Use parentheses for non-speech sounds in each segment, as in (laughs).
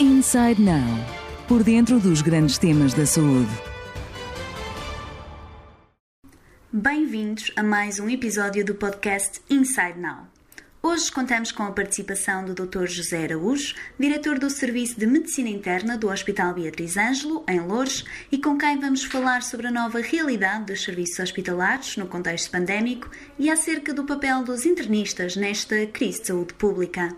Inside Now por dentro dos grandes temas da saúde. Bem-vindos a mais um episódio do podcast Inside Now. Hoje contamos com a participação do Dr. José Araújo, diretor do Serviço de Medicina Interna do Hospital Beatriz Ângelo, em Lourdes, e com quem vamos falar sobre a nova realidade dos serviços hospitalares no contexto pandémico e acerca do papel dos internistas nesta crise de saúde pública.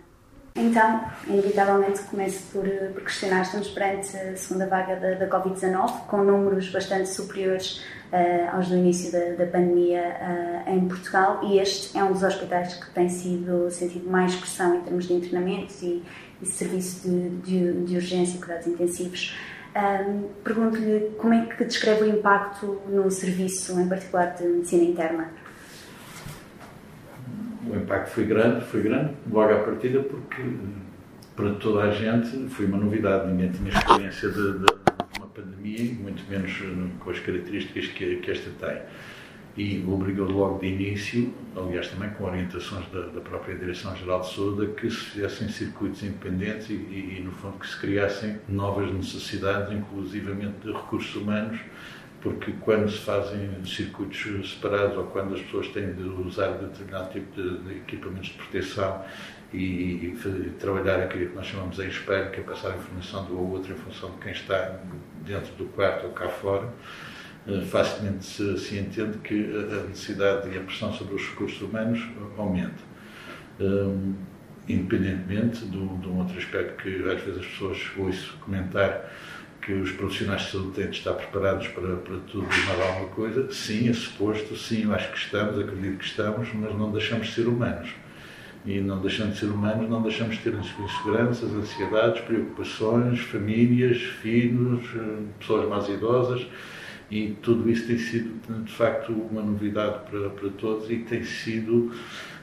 Então, inevitavelmente começo por, por questionar, estamos perante a segunda vaga da, da Covid-19, com números bastante superiores uh, aos do início da, da pandemia uh, em Portugal, e este é um dos hospitais que tem sido sentido mais pressão em termos de internamentos e, e serviço de, de, de urgência e cuidados intensivos. Um, Pergunto-lhe como é que descreve o impacto no serviço, em particular de medicina interna? O impacto foi grande, foi grande, logo à partida, porque para toda a gente foi uma novidade, ninguém tinha experiência de, de, uma pandemia, muito menos com as características que, que esta tem. E obrigou logo de início, aliás também com orientações da, da própria Direção-Geral de Saúde, a que se fizessem circuitos independentes e, e, e, no fundo, que se criassem novas necessidades, inclusivamente de recursos humanos, porque quando se fazem circuitos separados ou quando as pessoas têm de usar determinado tipo de, equipamentos de proteção e, e, trabalhar aquilo que nós chamamos em espelho, que é passar a informação do ou outro em função de quem está dentro do quarto ou cá fora, eh, facilmente se, se entende que a necessidade e a pressão sobre os recursos humanos aumenta. Um, independentemente de, de um outro aspecto que às vezes as pessoas ouço comentar que os profissionais de saúde têm de estar preparados para, para tudo e mais alguma coisa. Sim, é suposto, sim, eu acho que estamos, acredito que estamos, mas não deixamos de ser humanos. E não deixando de ser humanos, não deixamos de ter inseguranças, ansiedades, preocupações, famílias, filhos, eh, pessoas mais idosas. E tudo isso tem sido, de facto, uma novidade para, para todos e tem sido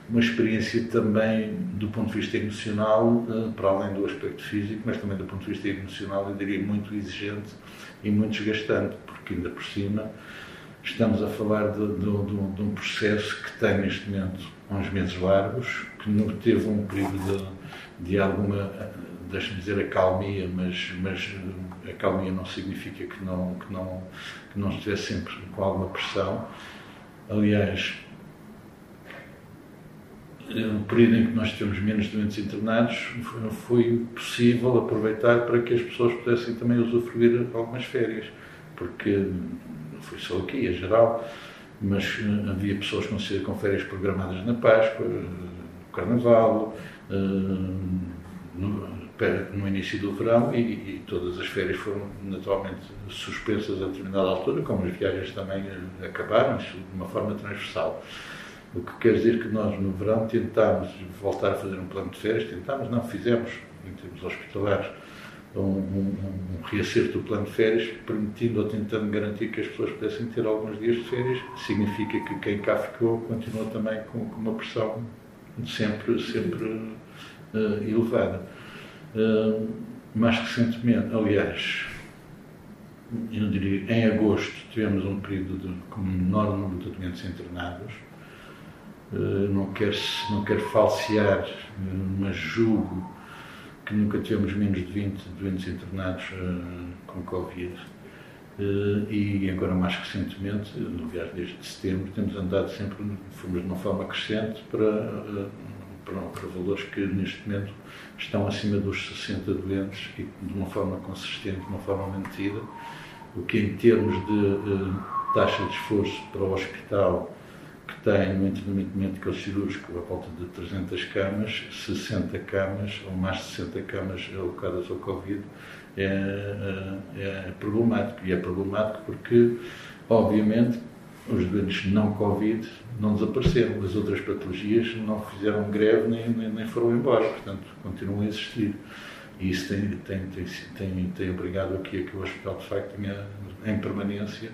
uma experiência também do ponto de vista emocional, eh, para além do aspecto físico, mas também do ponto de vista emocional, eu diria muito exigente e muito desgastante, porque ainda por cima estamos a falar de, de, de, de um processo que tem neste momento uns meses largos, que não teve um período de, alguma, deixe-me dizer, acalmia, mas, mas a acalmia não significa que não, que, não, que não estivesse sempre com alguma pressão. Aliás, no período em que nós tivemos menos doentes internados, foi possível aproveitar para que as pessoas pudessem também usufruir algumas férias, porque não foi só aqui, é geral, mas eh, havia pessoas com, com férias programadas na Páscoa, no Carnaval, eh, no, início do verão e, e, todas as férias foram naturalmente suspensas a determinada altura, como as viagens também eh, acabaram, de uma forma transversal. O que quer dizer que nós, no verão, tentámos voltar a fazer um plano de férias, tentámos, não fizemos, em termos hospitalares, um, um, um reacerto do plano de férias, permitindo ou tentando garantir que as pessoas pudessem ter alguns dias de férias. Significa que quem cá ficou continua também com, com uma pressão sempre, sempre uh, elevada. Uh, mais recentemente, aliás, eu diria, em agosto tivemos um período de, com menor número de doentes internados, não quero, não quero falsear, mas julgo que nunca tivemos menos de 20 doentes internados uh, com Covid. E agora, mais recentemente, aliás, desde setembro, temos andado sempre, fomos de uma forma crescente para, para, para, valores que neste momento estão acima dos 60 doentes e de uma forma consistente, de uma forma mantida, o que em termos de taxa de esforço para o hospital que tem no internamento médico cirúrgico a volta de 300 camas, 60 camas ou mais de 60 camas alocadas ao Covid é, é, é problemático. E é problemático porque, obviamente, os doentes não Covid não desapareceram, as outras patologias não fizeram greve nem, nem, nem foram embora, portanto, continuam a existir. E isso tem, tem, tem, tem, tem obrigado aqui a que o hospital, de facto, tenha em permanência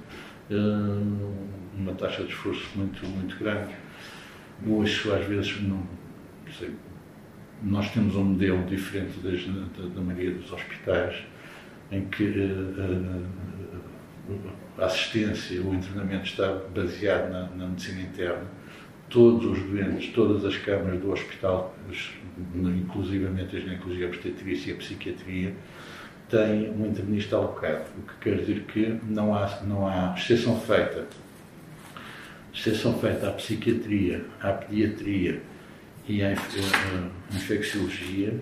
uma taxa de esforço muito, muito grande. Hoje, às vezes, não, sei, nós temos um modelo diferente das, da, da maioria dos hospitais, em que uh, a assistência, o internamento está baseado na, na medicina interna. todos os doentes, todas as câmaras do hospital, inclusivamente a ginecologia, a obstetrícia e a psiquiatria, têm um internista alocado, o que quer dizer que não há, não há exceção feita. Exceção feita à psiquiatria, à pediatria e à eh, infecciologia,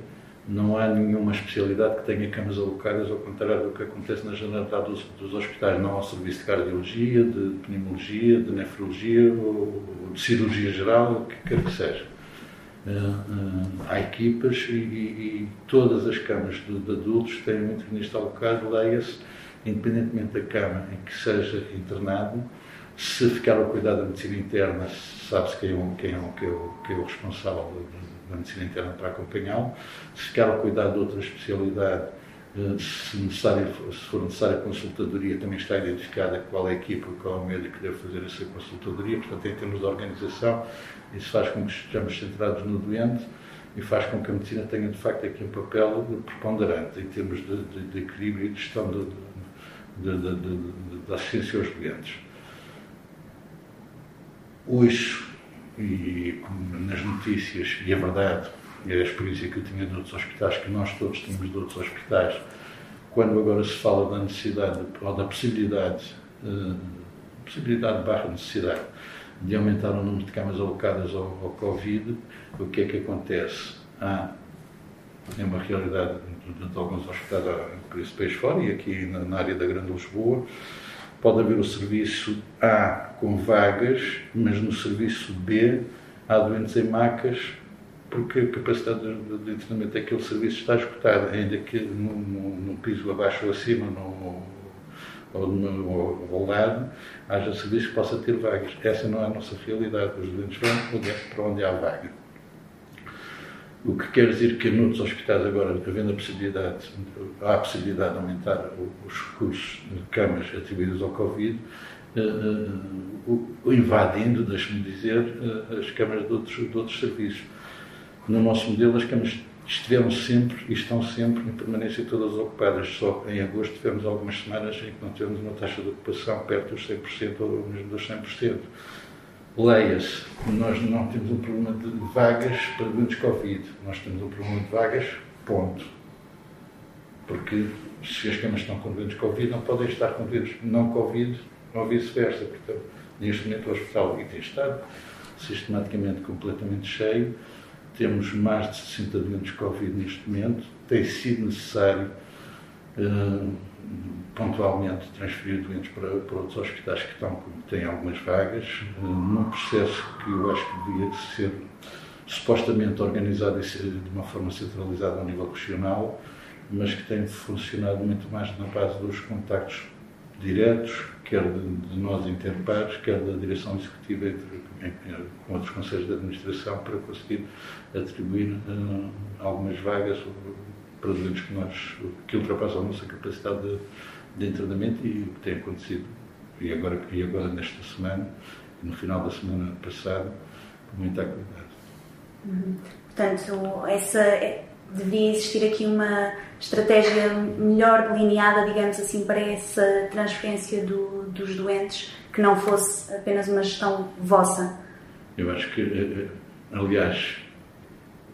não há nenhuma especialidade que tenha camas alocadas, ao contrário do que acontece na generalidade dos, dos hospitais. Não há serviço de cardiologia, de pneumologia, de nefrologia ou, de cirurgia geral, o que quer que seja. Uh, uh, há equipas e, e, todas as camas de, de adultos têm um internista alocado, leia-se, independentemente da cama em que seja internado, se ficar ao cuidado da medicina interna, sabe-se quem, é, quem, é, quem, é, quem é o responsável da medicina interna para acompanhá-lo. Se ficar ao cuidado de outra especialidade, se, necessário, se for necessária consultadoria, também está identificada qual é a equipa, qual é o médico que deve fazer essa consultadoria. Portanto, em termos de organização, isso faz com que estejamos centrados no doente e faz com que a medicina tenha, de facto, aqui um papel preponderante em termos de, de, de equilíbrio e de gestão da assistência aos doentes. Hoje, e nas notícias, e a verdade, é a experiência que eu tinha de outros hospitais, que nós todos tínhamos de outros hospitais, quando agora se fala da necessidade, ou da possibilidade, uh, possibilidade barra necessidade, de aumentar o número de camas alocadas ao, ao Covid, o que é que acontece? Há, é uma realidade de, de alguns hospitais, por esse país fora, e aqui na, na área da Grande Lisboa, pode haver o serviço A com vagas, mas no serviço B há doentes em macas porque a capacidade de, de internamento daquele serviço está esgotada, ainda que num, piso abaixo ou acima, no, ou, no, ao lado, haja serviço que possa ter vagas. Essa não é a nossa realidade. Os doentes vão para onde há vaga. O que quer dizer que noutros hospitais agora, havendo a possibilidade, há a possibilidade de aumentar os recursos de camas atribuídos ao Covid, uh, uh, invadindo, deixe-me dizer, uh, as câmaras de outros, de outros serviços. No nosso modelo, as câmaras estiveram sempre e estão sempre em permanência todas ocupadas. Só em agosto tivemos algumas semanas em que não tivemos uma taxa de ocupação perto dos 100% ou mesmo dos 100%. Leia-se, nós não temos um problema de vagas para doentes Covid, nós temos um problema de vagas, ponto. Porque se as camas estão com doentes Covid, não podem estar com doentes não Covid ou vice-versa. Portanto, neste momento o hospital tem estado sistematicamente completamente cheio, temos mais de 60 doentes Covid neste momento, tem sido necessário. Uh, pontualmente transferir doentes para, para outros hospitais que estão, têm algumas vagas, eh, num processo que eu acho que devia ser supostamente organizado de uma forma centralizada ao nível regional, mas que tem funcionado muito mais na base dos contactos diretos, quer de, de nós interpares, quer da direção executiva entre, com outros conselhos de administração, para conseguir atribuir uh, algumas vagas para doentes que, que ultrapassam a nossa capacidade de de internamento e o que tem acontecido, e agora, e agora nesta semana, no final da semana passada, com muita cuidado. Uhum. Portanto, essa, deveria existir aqui uma estratégia melhor delineada, digamos assim, para essa transferência do, dos doentes, que não fosse apenas uma gestão vossa. Eu acho que, eh, eh, aliás,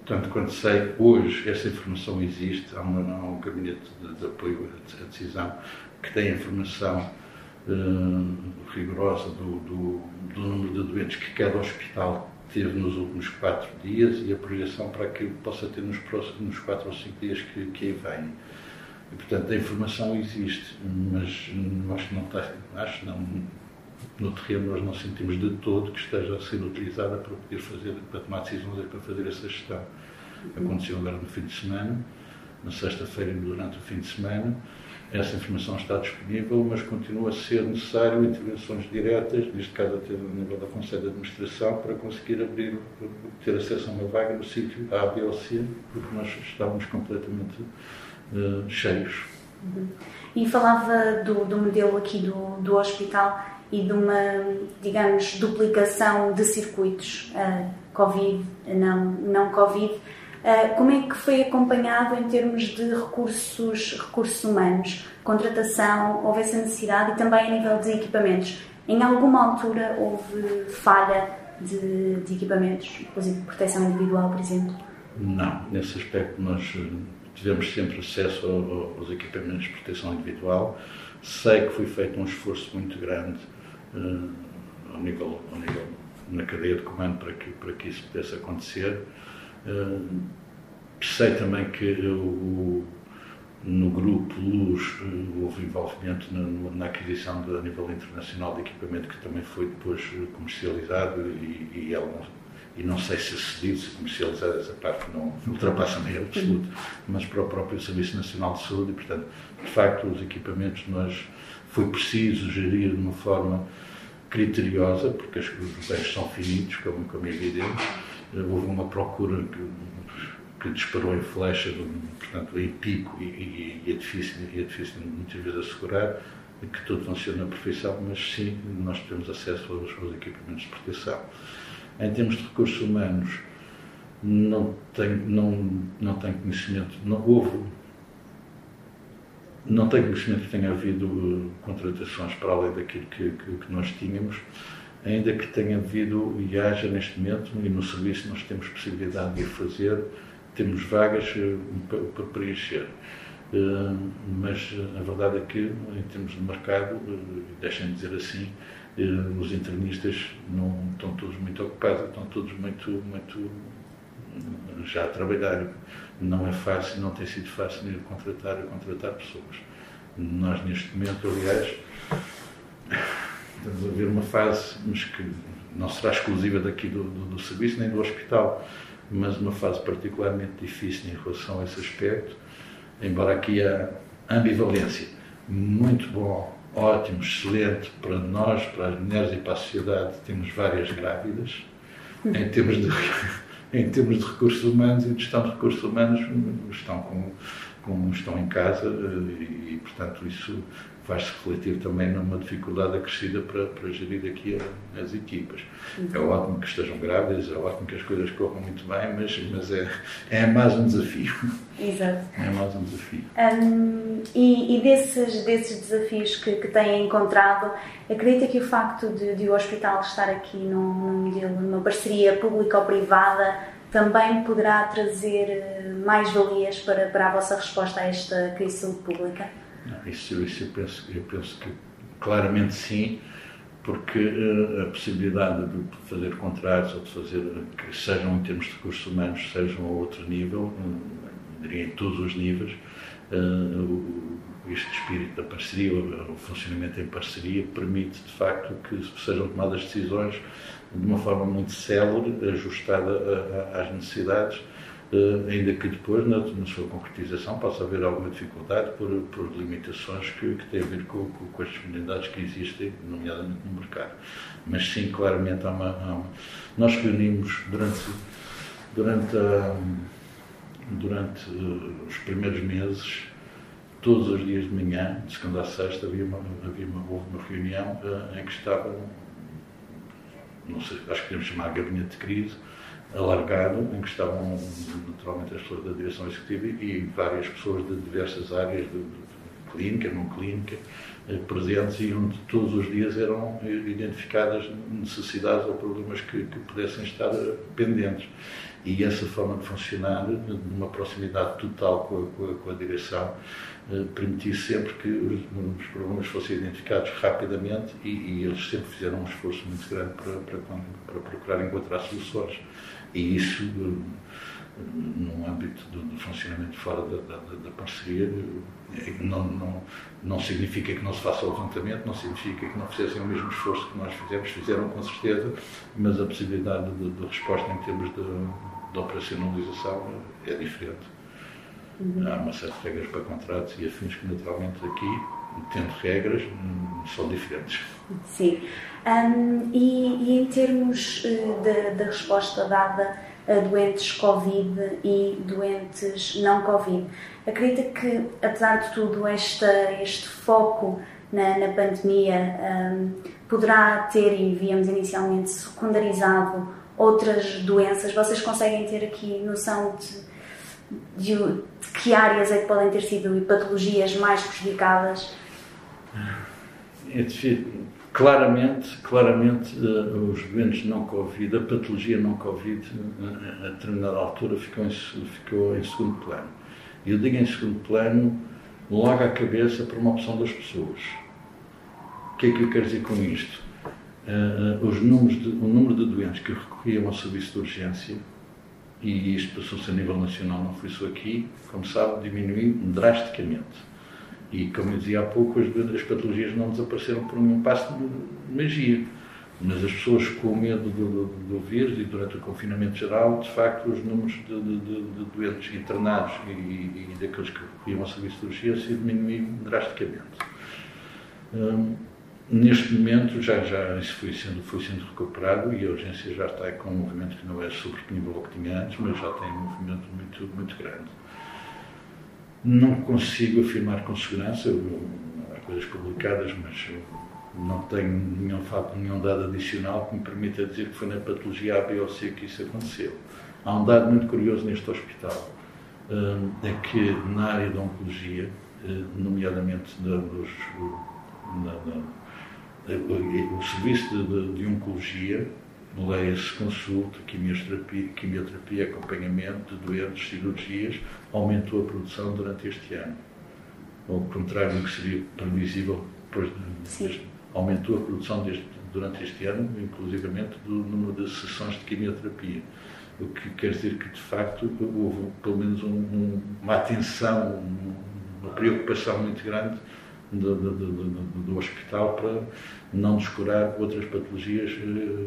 tanto quanto sei, hoje essa informação existe, há, uma, há um gabinete de, de apoio à decisão que tem informação uh, rigorosa do, do, do, número de doentes que cada hospital teve nos últimos quatro dias e a projeção para que possa ter nos próximos quatro ou cinco dias que, que aí vêm. E, portanto, a informação existe, mas acho que não está, acho não, no terreno nós não sentimos de todo que esteja a ser utilizada para poder fazer, para tomar decisões e para fazer essa gestão. Aconteceu agora no fim de semana, na sexta-feira e durante o fim de semana, essa informação está disponível, mas continua a ser necessário intervenções diretas, neste caso até no nível da Conselho de Administração, para conseguir abrir, ter acesso a uma vaga no sítio A, B ou C, porque nós estávamos completamente uh, cheios. Uhum. E falava do, do modelo aqui do, do hospital e de uma, digamos, duplicação de circuitos, uh, Covid, não, não Covid. Ah, como é que foi acompanhado em termos de recursos, recursos humanos, contratação, houve essa necessidade e também a nível de equipamentos? Em alguma altura houve falha de, de equipamentos, inclusive proteção individual, por exemplo? Não, nesse aspecto nós eh, tivemos sempre acesso aos equipamentos de proteção individual. Sei que foi feito um esforço muito grande uh, ao, nível, ao nível na cadeia de comando para que, para que isso pudesse acontecer. Uh, sei também que o, no grupo Luz houve envolvimento na, na aquisição de, a nível internacional de equipamento que também foi depois comercializado e, e ela e não sei se cedido, se comercializado, essa parte não ultrapassa-me em absoluto, mas para o próprio Serviço Nacional de Saúde, e, portanto, de facto, os equipamentos nós foi preciso gerir de uma forma criteriosa, porque os bens são finitos, como, como é evidente. Houve uma procura que, que disparou em flecha, portanto, em pico, e, e, e, é difícil, é difícil muitas vezes assegurar que tudo funciona na perfeição, mas sim, nós temos acesso aos, aos equipamentos de proteção. Em termos de recursos humanos, não tenho, não, não tenho conhecimento, não houve, não tenho conhecimento que tenha havido uh, contratações para além daquilo que, que, que, nós tínhamos, ainda que tenha havido e haja neste momento, e no serviço nós temos possibilidade de fazer, temos vagas uh, para preencher. Uh, mas a verdade é que, em termos de mercado, uh, deixem de dizer assim, os internistas não estão todos muito ocupados, estão todos muito, muito já a trabalhar. Não é fácil, não tem sido fácil ir contratar, contratar pessoas. Nós, neste momento, aliás, estamos a ver uma fase, mas que não será exclusiva daqui do, do, do serviço nem do hospital, mas uma fase particularmente difícil em relação a esse aspecto, embora aqui há ambivalência. Muito bom ótimo, excelente para nós, para as mulheres e para a sociedade. Temos várias grávidas. Em termos de, (laughs) em termos de recursos humanos e de gestão de recursos humanos, estão, com, com estão em casa eh, e portanto, isso faz-se refletir também numa dificuldade acrescida para, para gerir aqui a, as equipas. Uhum. É ótimo que estejam grávidas, é ótimo que as coisas corram muito bem, mas, mas é, é mais um desafio. Exato. (laughs) É mais um desafio. Um, e, e desses, desses desafios que, que têm encontrado, acredita que o facto de, de o hospital estar aqui num, num numa parceria pública-privada também poderá trazer eh, mais valias para, para a vossa resposta a esta crise de Isso, isso eu, penso, eu penso que claramente sim, porque uh, a possibilidade de fazer contratos ou de fazer, que sejam em termos de recursos humanos, sejam a outro nível, uh, diria em todos os níveis, uh, este espírito da parceria, o, o funcionamento em parceria, permite de facto que sejam tomadas decisões de uma forma muito célere, ajustada às necessidades ainda que depois, na, na, sua concretização, possa haver alguma dificuldade por, por limitações que, que têm a ver com, com, com, as disponibilidades que existem, nomeadamente no mercado. Mas sim, claramente, há uma, há uma... nós reunimos durante, durante, a, durante uh, os primeiros meses, todos os dias de manhã, de segunda a sexta, havia uma, havia uma, houve uma reunião uh, em que estavam, não sei, acho que podemos chamar gabinete de crise, alargado, em que estavam naturalmente as pessoas da direção executiva e várias pessoas de diversas áreas de, de clínica, não clínica, eh, presentes e onde todos os dias eram identificadas necessidades ou problemas que, que pudessem estar pendentes. E essa forma de funcionar, numa proximidade total com a, com a, com a direção, eh, permitir sempre que os, os, problemas fossem identificados rapidamente e, e, eles sempre fizeram um esforço muito grande para, para, para procurar encontrar soluções. E isso, no âmbito do, funcionamento fora da, da, da, parceria, eh, não, não, não significa que não se faça o levantamento, não significa que não fizessem o mesmo esforço que nós fizemos, fizeram com certeza, mas a possibilidade de, de resposta em termos de, de operacionalização é diferente. Uhum. Há uma série de regras para contratos e afins que, naturalmente, aqui, tendo regras, hum, são diferentes. Sim. Um, e, e, em termos uh, da resposta dada a doentes Covid e doentes não Covid, acredita que, apesar de tudo, esta, este foco na, na pandemia um, poderá ter, e víamos inicialmente, secundarizado outras doenças? Vocês conseguem ter aqui noção de de, que áreas é que podem ter sido patologias mais prejudicadas? É difícil. claramente, claramente uh, os doentes não Covid, a patologia não Covid, uh, a determinada altura ficou em, ficou em segundo plano. E eu digo em segundo plano, logo à cabeça para uma opção das pessoas. O que é que eu quero dizer com isto? Uh, os números de, o número de doentes que recorriam ao serviço de urgência, e isto passou-se a nível nacional, não foi só aqui, como sabe, diminuiu drasticamente e, como eu dizia há pouco, as, as patologias não desapareceram por um passo de magia. Mas as pessoas com medo do, do, do, vírus e durante o confinamento geral, de facto, os números de, de, de doentes internados e, e, daqueles que iam ao serviço de urgência diminuíram drasticamente. Hum, neste momento, já, já isso foi sendo, foi sendo recuperado e a urgência já está com um movimento que não é sobreponível ao que tinha antes, mas já tem um movimento muito, muito grande. Não consigo afirmar com segurança, há coisas publicadas, mas não tenho nenhum fato, nenhum dado adicional que me permita dizer que foi na patologia A, B ou C que isso aconteceu. Há um dado muito curioso neste hospital, hum, é que na área da oncologia, hum, nomeadamente dos, na, na, o serviço de, de, de oncologia, leia-se consulta, quimioterapia, quimioterapia, acompanhamento de doentes, cirurgias, aumentou a produção durante este ano. Ao contrário do que seria previsível, aumentou a produção deste, durante este ano, inclusivamente do número de sessões de quimioterapia. O que quer dizer que, de facto, houve pelo menos um, um, uma atenção, uma preocupação muito grande do, do, do, do, hospital para não descurar outras patologias eh,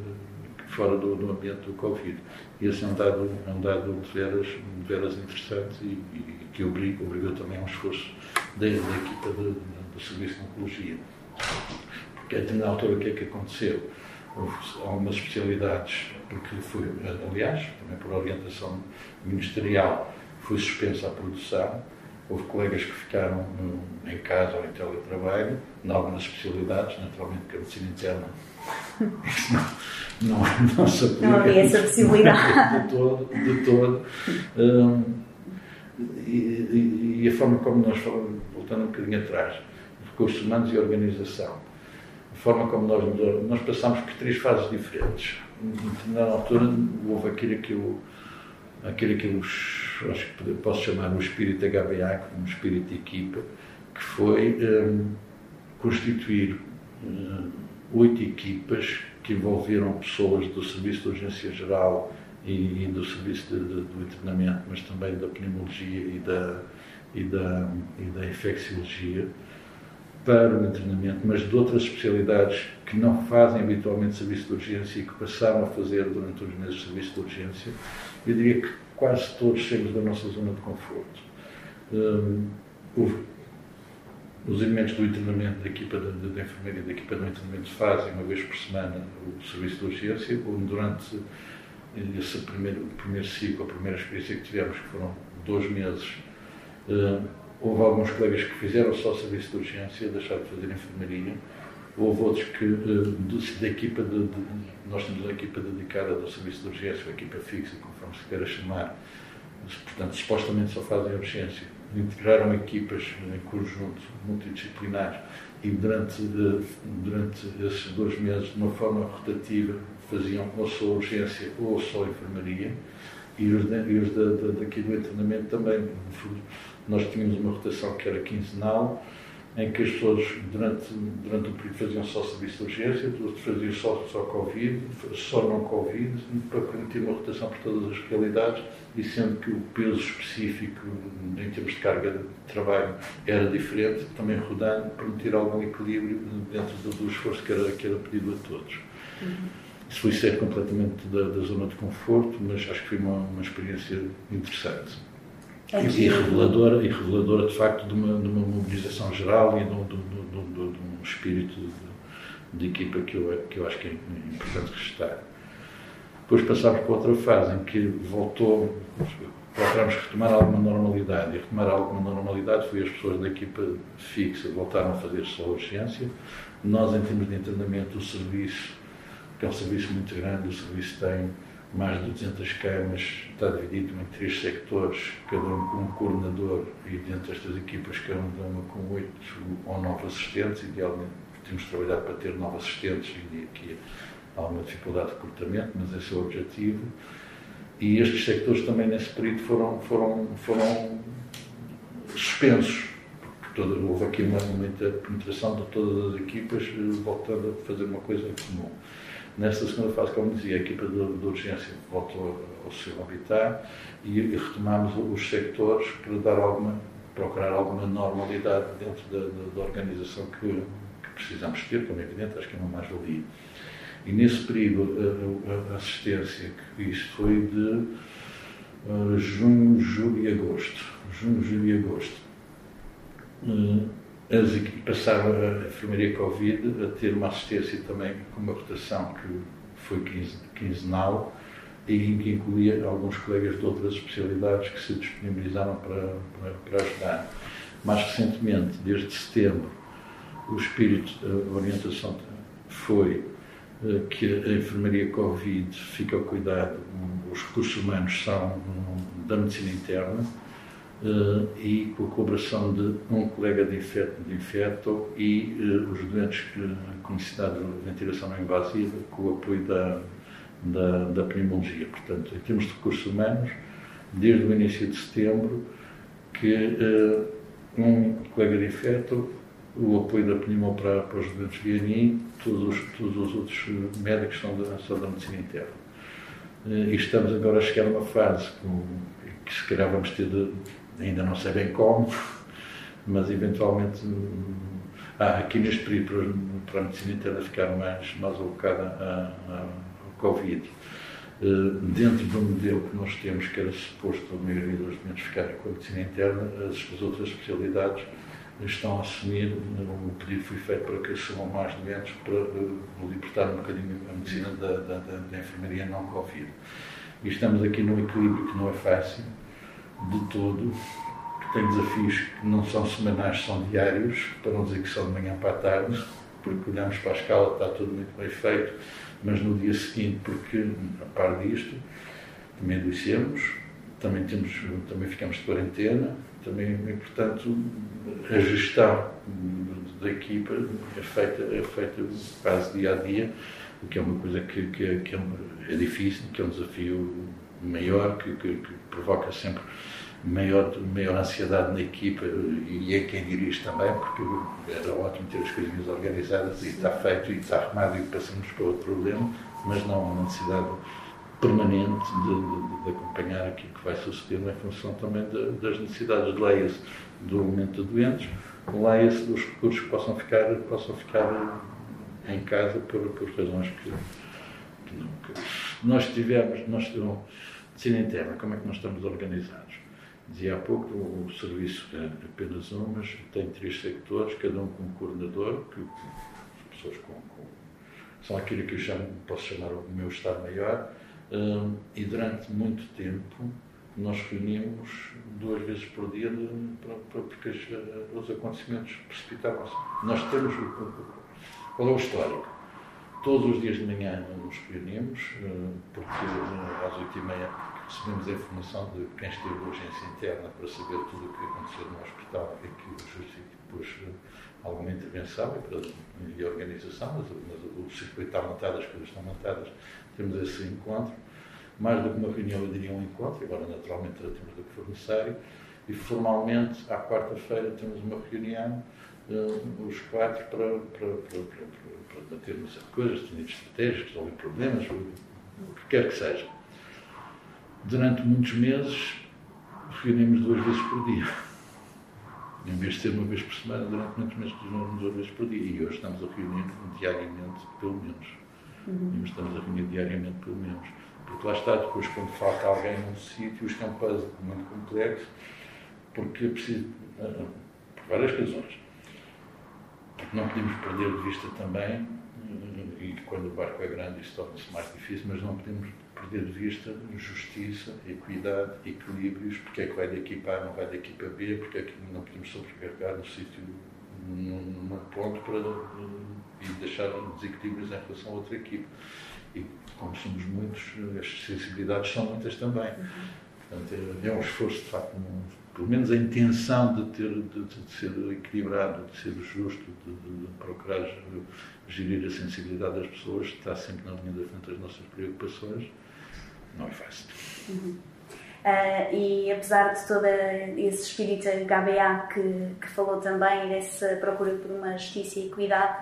fora do, do, ambiente do Covid. E esse é um dado, é um dado de, veras, de veras interessante e, e que obrigou também a um esforço da, equipa do Serviço de Oncologia. Porque a determinada altura o que é que aconteceu? Houve algumas especialidades, porque foi, aliás, também por orientação ministerial, foi suspensa a produção. Houve colegas que ficaram em casa ou em teletrabalho, em algumas especialidades, naturalmente, que a medicina interna não, não, não se aplica. Não havia essa possibilidade. De todo, de todo. Um, e, e, a forma como nós falamos, voltando um bocadinho atrás, recursos humanos e organização, a forma como nós, nós passamos por três fases diferentes. Na altura houve aquilo que eu, aquilo que eu acho que posso chamar o espírito HBA, como um espírito de equipa, que foi um, constituir um, oito equipas que envolveram pessoas do Serviço de Urgência Geral e, e do Serviço de, de, do Internamento, mas também da Pneumologia e da, e da, e da Infecciologia para o internamento, mas de outras especialidades que não fazem habitualmente serviço de urgência e que passaram a fazer durante os meses de serviço de urgência, eu diria que quase todos saímos da nossa zona de conforto. Um, houve os elementos do internamento da equipa da, da e da equipa do internamento fazem uma vez por semana o serviço de urgência, onde durante esse primeiro, primeiro ciclo, a primeira experiência que tivemos, que foram dois meses, uh, houve alguns colegas que fizeram só serviço de urgência, deixaram de fazer enfermaria, houve outros que, uh, da equipa de, de, nós temos uma equipa dedicada do serviço de urgência, uma equipa fixa, conforme se queira chamar, portanto, supostamente só fazem urgência integraram equipas em conjunto multidisciplinares e durante, durante esses dois meses, de uma forma rotativa, faziam ou só urgência ou só enfermaria e os, e os da, da, daqui do internamento também. Nós tínhamos uma rotação que era quinzenal, em que as pessoas, durante, durante o período, faziam só serviço de urgência, outros faziam só, só Covid, só não Covid, para permitir uma rotação por todas as realidades, e sendo que o peso específico, em termos de carga de trabalho, era diferente, também rodando, permitir algum equilíbrio dentro do, do esforço que era, que era pedido a todos. Uhum. Isso foi ser completamente da, da, zona de conforto, mas acho que foi uma, uma experiência interessante. É e, reveladora, e reveladora, de facto, de uma, de uma mobilização geral e de um, de, de, de um espírito de, equipa que eu, que eu acho que é importante restar. Depois passámos para outra fase em que voltou, procuramos retomar alguma normalidade. E retomar alguma normalidade foi as pessoas da equipa fixa voltaram a fazer só urgência. Nós, em termos de internamento, o serviço, que é um serviço muito grande, o serviço tem mais de 200 camas, está dividido em três sectores, cada um com um coordenador e dentro destas equipas cada uma com oito ou nove assistentes, idealmente temos trabalhado para ter novos assistentes e aqui há alguma dificuldade de recrutamento, mas esse é o objetivo. E estes sectores também nesse período foram, foram, foram suspensos. Toda, houve aqui uma, muita penetração de todas as equipas, voltando a fazer uma coisa comum. Nesta segunda fase, como dizia, a equipa de, de urgência voltou ao seu habitat e, e retomámos os sectores para dar alguma, procurar alguma normalidade dentro da, da, da organização que, que, precisamos ter, como é evidente, acho que é uma mais-valia. E nesse período, a, a, assistência que fiz foi de uh, junho, julho e agosto. Junho, julho e agosto. Uh, as, passaram a enfermaria Covid a ter uma assistência também com uma rotação que foi quinzenal e que incluía alguns colegas de outras especialidades que se disponibilizaram para, para, para ajudar. Mais recentemente, desde setembro, o espírito, a orientação foi eh, que a enfermaria Covid fica ao cuidado, os recursos humanos são da medicina interna e com a colaboração de um colega de infeto, de e uh, os doentes com necessidade de ventilação não invasiva com o apoio da, da, da pneumologia. Portanto, em termos de recursos humanos, desde o início de setembro, que um colega de infeto, o apoio da pneumo para, para os doentes de ANI, todos, todos os outros médicos são da, são da medicina interna. E estamos agora a chegar a uma fase com, que se calhar vamos ter de ainda não sei bem como, mas eventualmente ah, aqui neste período para a medicina interna ficar mais, mais alocada ao Covid. Uh, dentro do modelo que nós temos, que era suposto a maioria dos doentes ficarem com a medicina interna, as, as outras especialidades estão a assumir, o pedido foi feito para que assumam mais doentes para uh, libertar um bocadinho a medicina da, da, da, da enfermaria não Covid. E estamos aqui num equilíbrio que não é fácil, de todo, que tem desafios que não são semanais, são diários, para não dizer que são de manhã para a tarde, porque olhamos para a escala, está tudo muito bem feito, mas no dia seguinte, porque a par disto, também adoecemos, também, temos, também ficamos de quarentena, também, e, portanto, a gestão da equipa é feita, é feita quase dia a dia, o que é uma coisa que, que, que é, é difícil, que é um desafio maior, que, que, que provoca sempre maior, maior ansiedade na equipa e é quem dirige também, porque era ótimo ter as coisinhas organizadas e está feito e está arrumado e passamos para outro problema, mas não uma necessidade permanente de, de, de acompanhar aquilo que vai suceder em função também de, das necessidades. Leia-se do aumento de doentes, leia-se dos recursos que possam ficar, possam ficar em casa por, por razões que, que, que nós tivemos, nós tivemos medicina interna, como é que nós estamos organizados? Dizia há pouco, o serviço é apenas um, mas tem três sectores, cada um com um coordenador, que as pessoas com, com, são aquilo que eu chamo, posso chamar o meu Estado Maior, um, e durante muito tempo nós reunimos duas vezes por dia de, para, para, porque as, os acontecimentos precipitavam-se. Nós temos. Qual é o histórico? Todos os dias de manhã nos reunimos, hum, porque hum, às oito e meia recebemos a informação de quem esteve urgência interna para saber tudo o que aconteceu no hospital e que justifique depois eh, alguma intervenção e, para, organização, mas, mas, o circuito está montado, as coisas estão montadas, temos esse encontro. Mais do que uma reunião, eu diria um encontro, agora naturalmente temos do que for necessário, e formalmente, à quarta-feira, temos uma reunião, uh, os quatro, para, para, para, para, para debatermos coisas, definir estratégias, resolver problemas, o que quer que seja durante muitos meses, reunimos duas vezes por dia. Em vez de ser uma vez por semana, durante muitos meses reunimos duas vezes por dia. E hoje estamos a reunir diariamente, pelo menos. Uhum. Estamos a reunir diariamente, pelo menos. Porque lá está, depois, quando falta alguém num sítio, isto é um puzzle muito complexo, porque é preciso. Uh, por várias razões. Porque não podemos perder de vista também, e quando o barco é grande, isso torna-se mais difícil, mas não podemos perder de vista justiça, equidade, equilíbrios, porque é que vai da equipa A, não vai da equipa B, porque é que não podemos sobrecarregar no sítio, num, num ponto para e deixar desequilíbrios em relação a outra equipa. E como somos muitos, as sensibilidades são muitas também. Portanto, é, é um esforço, de facto, um, pelo menos a intenção de, ter, de, de ser equilibrado, de ser justo, de, de, procurar gerir a sensibilidade das pessoas, está sempre na linha da frente das nossas preocupações, não é fácil. Uhum. Uh, e apesar de todo esse espírito HBA que, que falou também, dessa procura por uma justiça e equidade,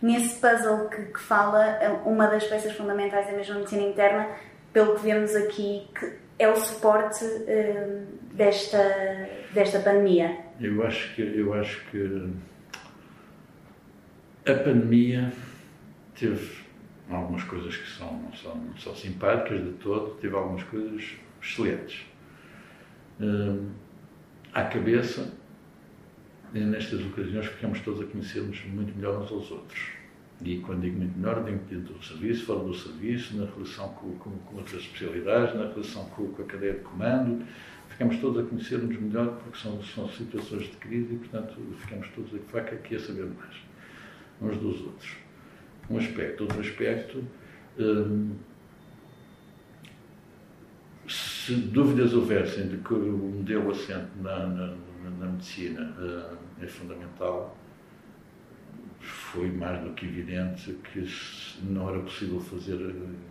nesse puzzle que, que, fala, uma das peças fundamentais é mesmo a medicina interna, pelo que vemos aqui, que é o suporte uh, desta, desta pandemia. Eu acho que eu acho que a pandemia teve algumas coisas que são, não, são, não são simpáticas de todo, teve algumas coisas excelentes. Uh, à cabeça, nestas ocasiões, ficamos todos a conhecermos muito melhor uns aos outros. E quando digo muito melhor, digo dentro do serviço, fora do serviço, na relação com, com, com outras especialidades, na relação com, com, a cadeia de comando. Ficamos todos a conhecer-nos melhor porque são, são situações de crise e, portanto, ficamos todos a a saber mais uns dos outros. Um aspecto. Outro aspecto. Hum, se dúvidas houvessem de que o modelo assente na, na, na medicina uh, é fundamental, foi mais do que evidente que não era possível fazer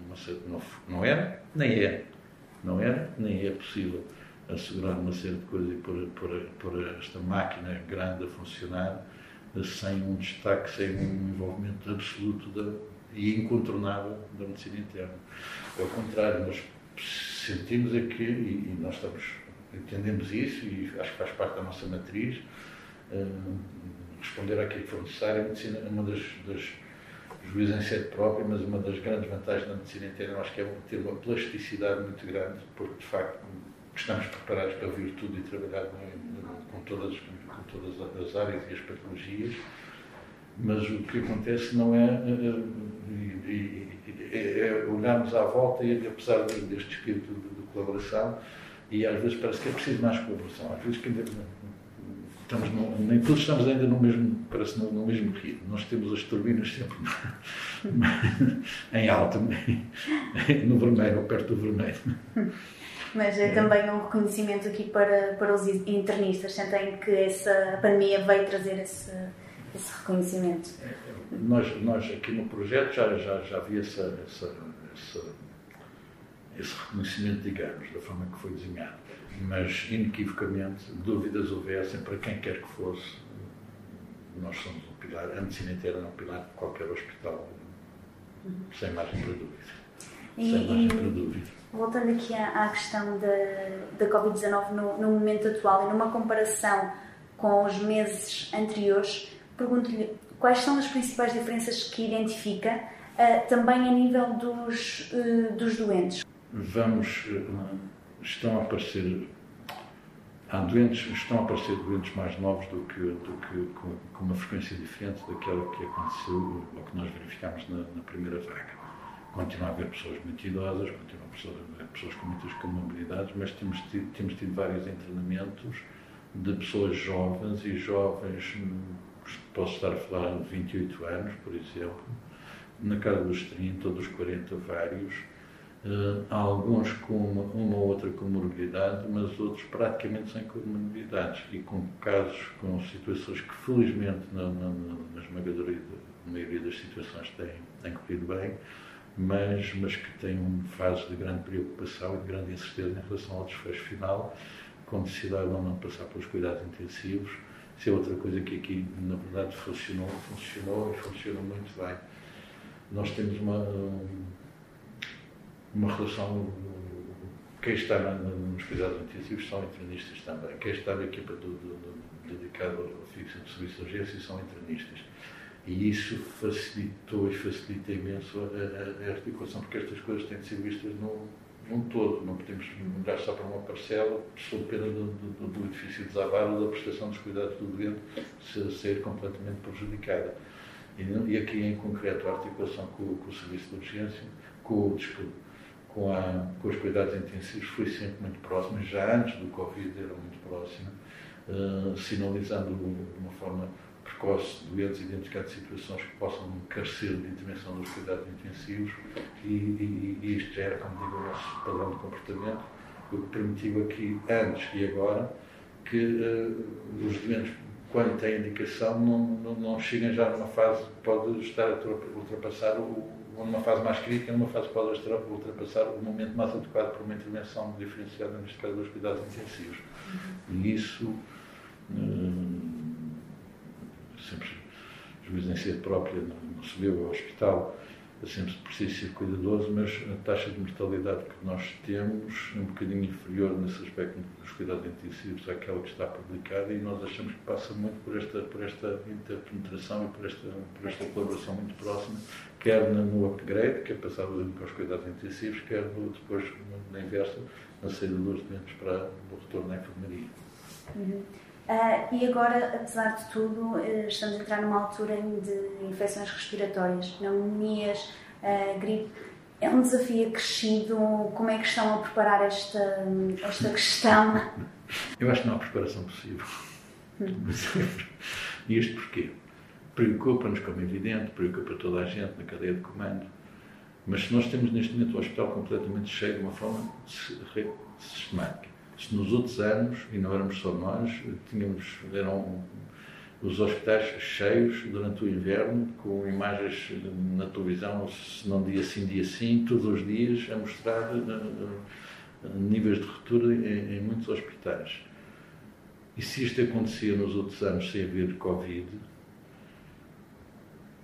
uma série, não, não era, nem é, não era, nem é possível assegurar uma série de coisas e pôr, pôr, pôr esta máquina grande a funcionar sem um destaque, sem um envolvimento absoluto da, e incontornável da medicina interna. Ao contrário, nós sentimos aqui, e, e, nós estamos, entendemos isso, e acho que faz parte da nossa matriz, uh, responder àquilo que for necessário. A medicina é uma das, das juízes em sede própria, mas uma das grandes vantagens da medicina interna, acho que é ter uma plasticidade muito grande, porque de facto estamos preparados para ouvir tudo e trabalhar com, com, todas, com todas as áreas e as patologias mas o que acontece não é, é, é, é olharmos à volta e, apesar deste espírito de, de, colaboração, e às vezes parece que é preciso mais colaboração. Às vezes que estamos no, nem todos estamos ainda no mesmo, parece no, no mesmo ritmo. Nós temos as turbinas sempre (laughs) em alta, (laughs) no vermelho, ou perto do vermelho. Mas é, é também um reconhecimento aqui para, para os internistas. Sentem que essa pandemia veio trazer esse esse reconhecimento? Nós, nós aqui no projeto já, já, já havia essa, essa, essa, esse reconhecimento, digamos, da forma que foi desenhado. Mas, inequivocamente, dúvidas houvessem para quem quer que fosse, nós somos um pilar, a medicina inteira é um pilar de qualquer hospital, uhum. sem margem para dúvida. Sem margem para dúvida. Voltando aqui à, questão da, da Covid-19 no, no momento atual e numa comparação com os meses anteriores, pergunto-lhe quais são as principais diferenças que identifica, uh, também a nível dos, uh, dos doentes. Vamos, eh, estão a aparecer, há doentes, estão a aparecer doentes mais novos do que, do que com, com uma frequência diferente daquela que aconteceu, ou que nós verificámos na, na primeira vaga. Continua a haver pessoas muito idosas, continua a haver pessoas com muitas comorbidades, mas temos tido, temos tido vários internamentos de pessoas jovens e jovens posso estar a falar de 28 anos, por exemplo, na casa dos 30 ou dos 40, vários, uh, alguns com uma, ou outra comorbidade, mas outros praticamente sem comorbidades e com casos, com situações que felizmente na, na, na maioria das situações têm, têm corrido bem, mas, mas que têm fases de grande preocupação e de grande incerteza em relação ao desfecho final, com necessidade ou não passar pelos cuidados intensivos, isso é outra coisa que aqui, na verdade, funcionou, funcionou e funciona muito bem. Nós temos uma, uma relação. Quem está nos cuidados intensivos são internistas também. Quem está na equipa do, do, do, dedicada ao fixo de serviço de urgência são internistas. E isso facilitou e facilita imenso a, a, a articulação, porque estas coisas têm de ser vistas no, num todo, não podemos olhar só para uma parcela, sob pena do, do, do edifício desabar ou da prestação dos cuidados do doente se, ser completamente prejudicada. E, e, aqui em concreto a articulação com, com o serviço de urgência, com, com, a, com os cuidados intensivos foi sempre muito próxima, já antes do Covid era muito próxima, uh, sinalizando de uma forma precoce doentes identificar situações que possam carecer de intervenção dos cuidados intensivos e, e, e isto já era, como digo, o nosso padrão de comportamento o que permitiu aqui, antes e agora, que uh, os doentes, quando têm indicação, não, não, não cheguem já numa fase que pode estar a ultrapassar o, numa fase mais crítica, numa fase que pode ultrapassar o momento mais adequado para uma intervenção diferenciada, neste caso dos cuidados intensivos. E isso, uh, sempre juiz em si própria, não se viu ao hospital, é sempre preciso ser cuidadoso, mas a taxa de mortalidade que nós temos é um bocadinho inferior nesse aspecto dos cuidados intensivos àquela que está publicada e nós achamos que passa muito por esta, por esta interpenetração e por esta, por esta colaboração muito próxima, quer no upgrade, que é passar para os cuidados intensivos, quer depois, na inversa, na saída dos doentes para o retorno à enfermaria. Uhum. Uh, e agora, apesar de tudo, uh, estamos a entrar numa altura de infecções respiratórias, pneumonias, uh, gripe. É um desafio acrescido. Como é que estão a preparar esta, esta questão? Eu acho que não há preparação possível. Hum. e isto porquê? Preocupa-nos, como é evidente, preocupa toda a gente na cadeia de comando. Mas se nós temos neste momento o hospital completamente cheio de uma forma sistemática, se nos outros anos, e não éramos só nós, tínhamos, eram os hospitais cheios durante o inverno, com imagens na televisão, se não dia sim, dia sim, todos os dias, a mostrar uh, uh, níveis de ruptura em, em, muitos hospitais. E se isto acontecia nos outros anos sem haver Covid,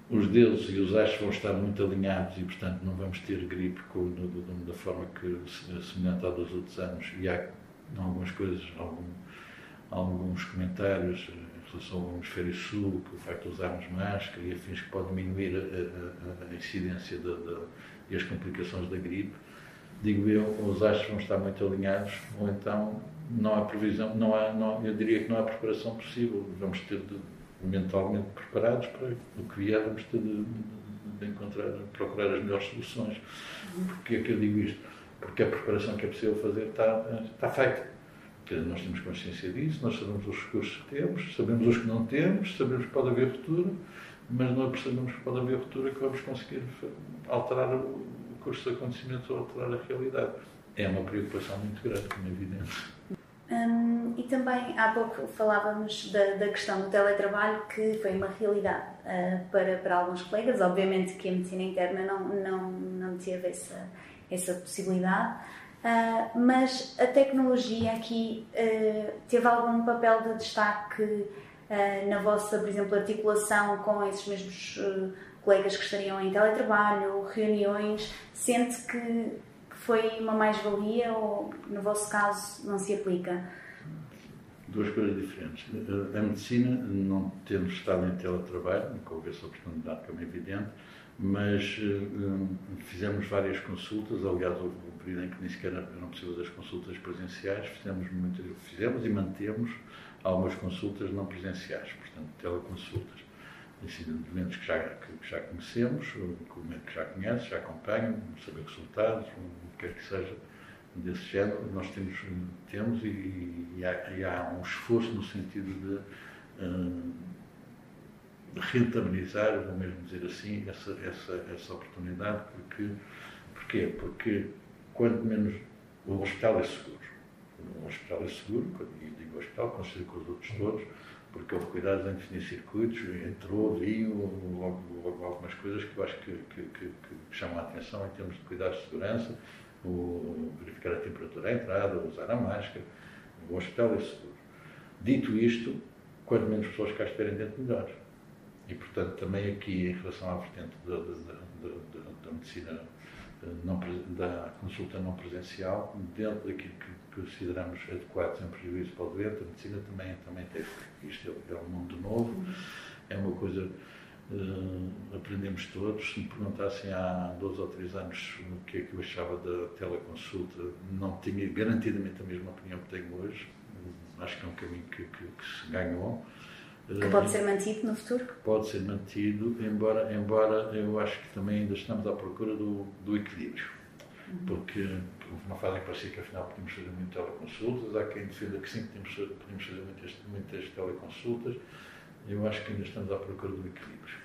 os deuses e os astros vão estar muito alinhados e, portanto, não vamos ter gripe da forma que semelhante à dos outros anos. E há algumas coisas, algum, alguns comentários em relação ao hemisfério sul, que o facto de usarmos máscara e afins que pode diminuir a, a, a incidência de, de, e as complicações da gripe, digo eu, os astros vão estar muito alinhados, ou então não há previsão, não há, não, eu diria que não há preparação possível. Vamos ter de, mentalmente preparados para o que vier, vamos ter de, de encontrar, procurar as melhores soluções. Porquê é que eu digo isto? Porque a preparação que é possível fazer está, está feita. nós temos consciência disso, nós sabemos os recursos que temos, sabemos os que não temos, sabemos que pode haver ruptura, mas não percebemos que pode haver ruptura que vamos conseguir alterar o curso de acontecimentos ou alterar a realidade. É uma preocupação muito grande, como é evidente. Hum, e também há pouco falávamos da, da, questão do teletrabalho, que foi uma realidade uh, para, para alguns colegas. Obviamente que a medicina interna não, não, não teve essa, essa possibilidade. Uh, mas a tecnologia aqui uh, teve algum papel de destaque uh, na vossa, por exemplo, articulação com esses mesmos colegas que estariam em teletrabalho, reuniões? Sente que, foi uma mais-valia ou, no vosso caso, não se aplica? Duas coisas diferentes. A medicina, não temos estado em teletrabalho, nunca houve essa oportunidade, como é evidente, mas uh, fizemos várias consultas, aliás, houve um período em que nem sequer eram possíveis as consultas presenciais, fizemos, muito, fizemos e mantemos algumas consultas não presenciais, portanto, teleconsultas. Incidentes que já, que, já conhecemos, que o médico já conhece, já acompanha, saber resultados, o que quer que seja desse género, nós temos, temos e, e, há, e há, um esforço no sentido de uh, rentabilizar, vou mesmo dizer assim, essa, essa, essa oportunidade, porque, porquê? Porque, quando menos, o hospital é seguro. O hospital é seguro, quando digo hospital, consigo com os outros todos, porque houve cuidados em definir circuitos, entrou, viu, logo, logo algumas coisas que eu acho que, que, que, que, chamam a atenção em termos de cuidados de segurança, o verificar a temperatura à entrada, usar a máscara, o hospital é seguro. Dito isto, quanto menos pessoas cá estiverem dentro, melhor. E, portanto, também aqui, em relação à vertente da, da, da, medicina, não, da consulta não presencial, dentro daquilo que consideramos adequado sem prejuízo para o doente, a medicina também, também teve. Isto é, é um mundo novo, é uma coisa. Uh, aprendemos todos. Se me perguntassem há dois ou três anos o que é que eu achava da teleconsulta, não tinha garantidamente a mesma opinião que tenho hoje. Acho que é um caminho que, que, que se ganhou. Que pode ser mantido no futuro? Pode ser mantido, embora, embora eu acho que também ainda estamos à procura do, do equilíbrio. Uhum. Porque houve uma fase em que parecia que afinal podíamos fazer muitas teleconsultas, há quem defenda que sim, podíamos, podíamos fazer muitas, muitas teleconsultas, Eu acho que ainda estamos à procura do equilíbrio,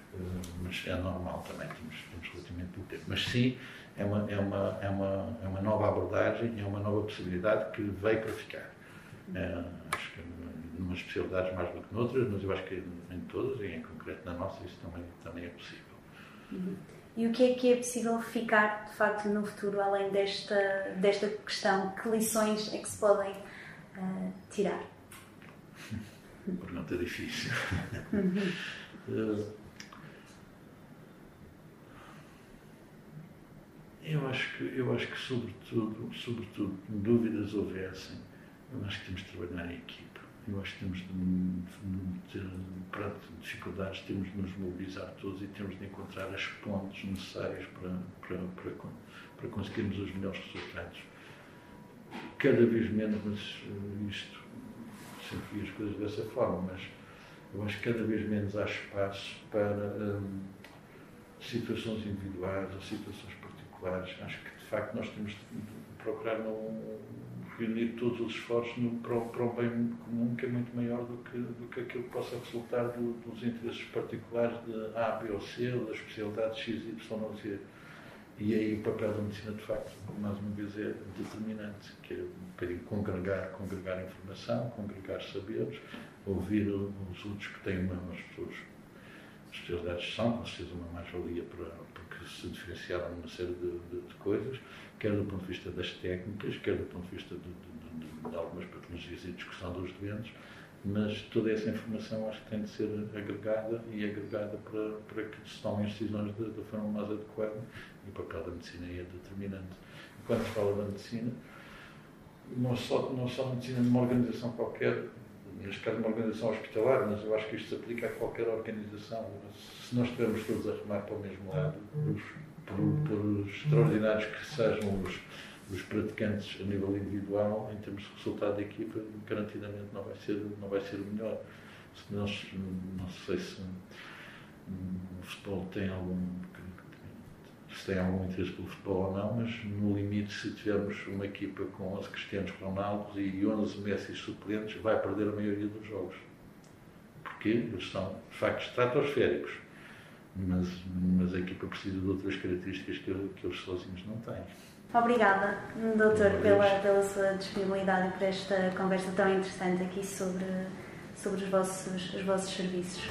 mas é normal também, temos, temos relativamente pouco tempo. Mas sim, é uma, é, uma, é, uma, é uma nova abordagem, é uma nova possibilidade que veio para ficar. É, acho que em umas especialidades mais do que noutras, mas eu acho que em todas, e em concreto na nossa, isso também, também é possível. Uhum. E o que é que é possível ficar, de facto, no futuro, além desta, desta questão? Que lições é que se podem uh, tirar? (laughs) Pergunta difícil. Uhum. uh, eu acho que, eu acho que sobretudo, sobretudo, dúvidas houvessem, eu acho que temos de trabalhar em equipa. Eu acho que temos de, de, de, dificuldades, temos de nos mobilizar todos e temos de encontrar as pontes necessárias para, para, para, para conseguirmos os melhores resultados. Cada vez menos, mas eh, isto, sempre vi as coisas dessa forma, mas eu acho que cada vez menos há espaço para hum, situações individuais ou situações particulares. Acho que, de facto, nós temos de procurar não reunir todos os esforços no, para, para, o bem comum, que é muito maior do que, do que aquilo que possa resultar do, dos interesses particulares de A, B ou C, ou das especialidades X, Y ou Z. E aí o papel da medicina, de facto, mais uma vez, é determinante, que é um bocadinho congregar, congregar informação, congregar saberes, ouvir os outros que têm umas pessoas. As especialidades são, com certeza, uma mais-valia para, porque se diferenciaram numa série de, de, de coisas, quer do ponto de vista das técnicas, quer do ponto de vista de, de, de algumas patologias e discussão dos doentes, mas toda essa informação acho que tem de ser agregada e agregada para, para que se tomem decisões da forma mais adequada e o papel da medicina é determinante. Quando se fala da medicina, não só, não só a medicina de uma organização qualquer, neste caso uma organização hospitalar, mas eu acho que isto se aplica a qualquer organização. Se nós estivermos todos a remar para o mesmo lado, os por, por extraordinários que sejam os, os praticantes a nível individual, em termos de resultado da equipa, garantidamente não vai ser, não vai ser o melhor. Se nós, não sei se o futebol tem algum se tem algum interesse pelo futebol ou não, mas no limite, se tivermos uma equipa com 11 Cristianos Ronaldos e 11 Messi suplentes, vai perder a maioria dos jogos. Porque eles são, de facto, estratosféricos mas, mas a equipa precisa de outras características que, que eles sozinhos não têm. Obrigada, doutor, pela, pela sua disponibilidade e por esta conversa tão interessante aqui sobre, sobre os, vossos, os vossos serviços.